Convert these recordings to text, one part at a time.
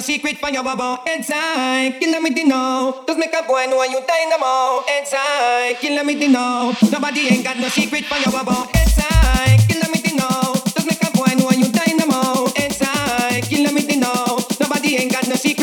secret for your bubble inside. Kill me know. Just make a boy know you dynamo inside. Kill me know. Nobody ain't got no secret for your bubble inside. Kill me know. Just make a boy know you dynamo inside. Kill me know. Nobody ain't got no secret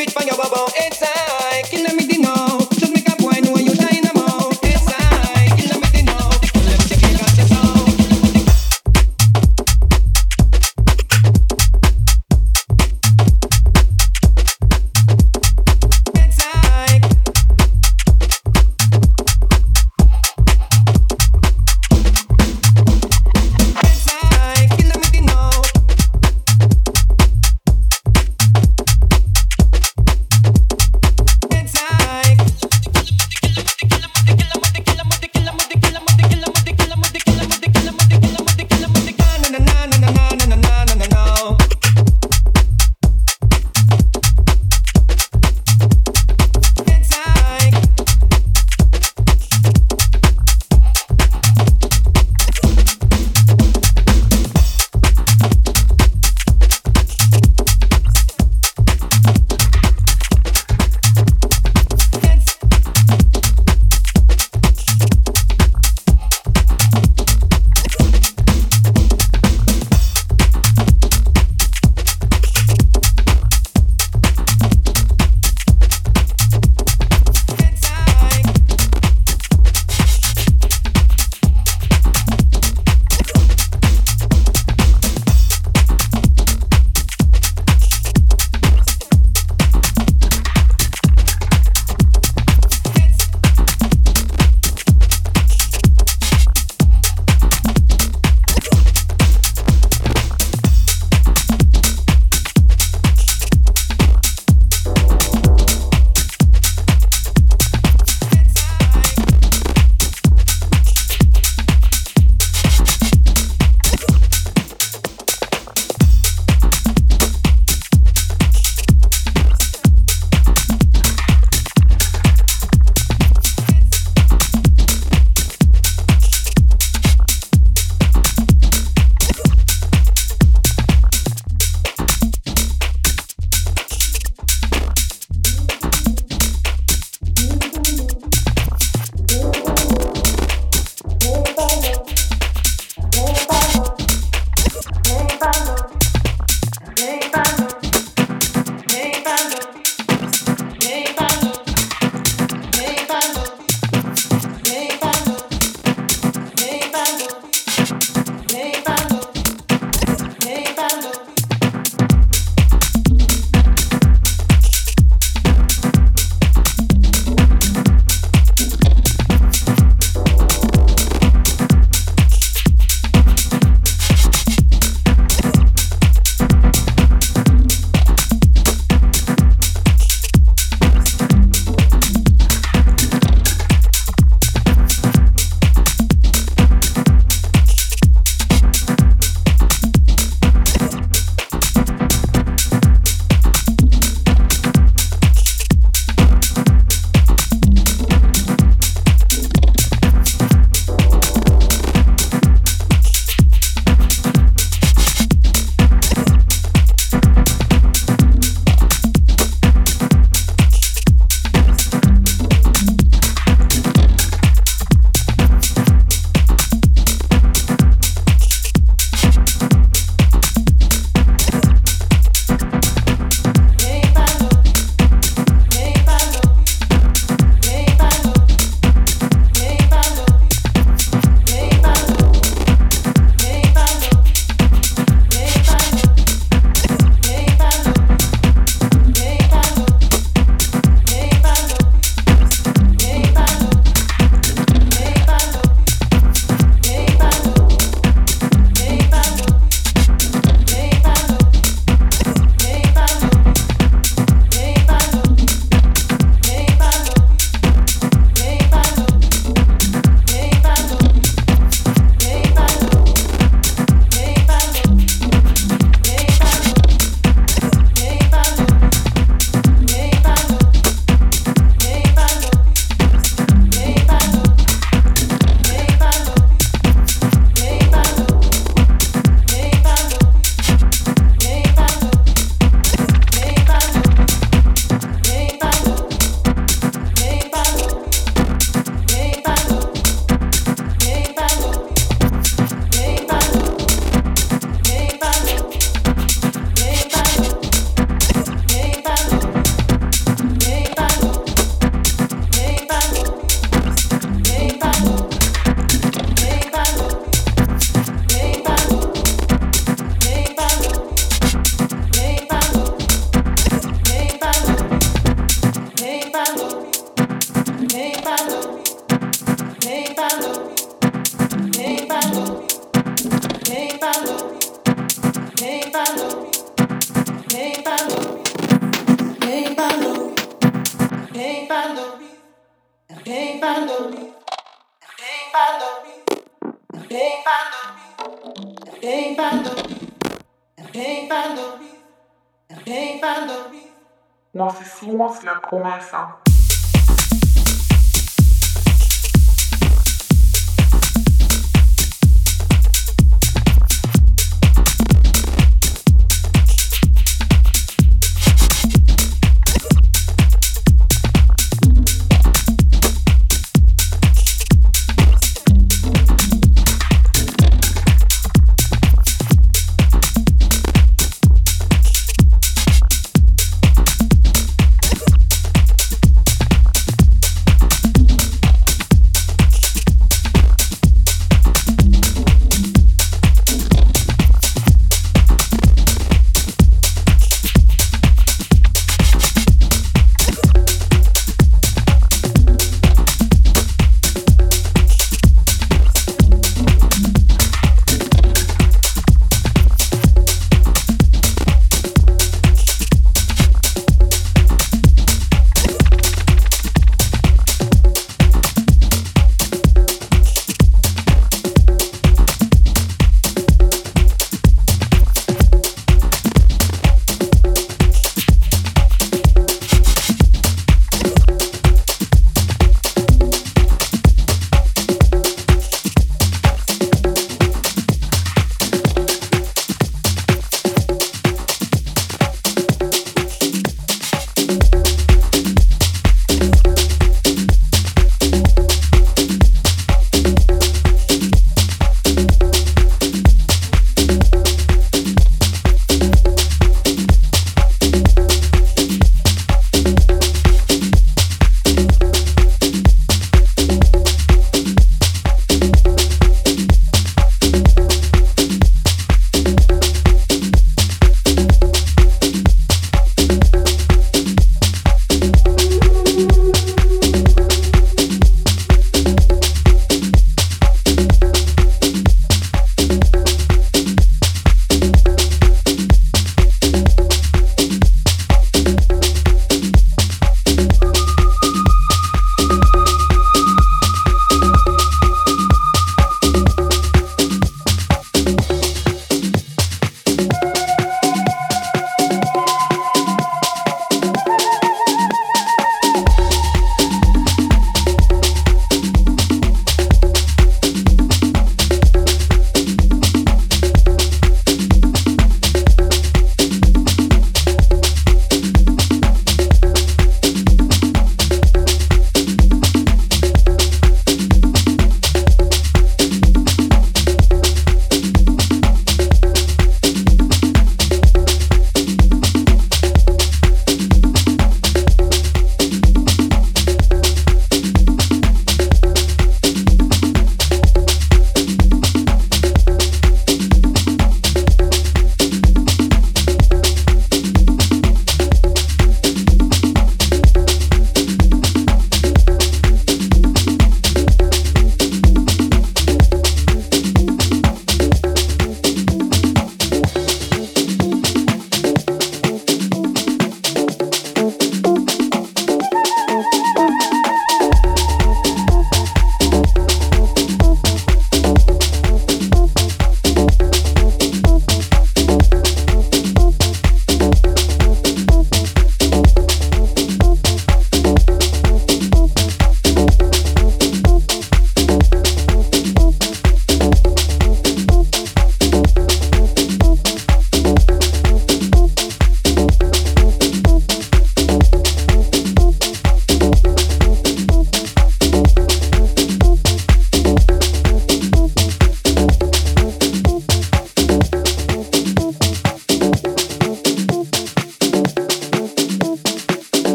Moi, c'est Simon, c'est la promesse. Hein.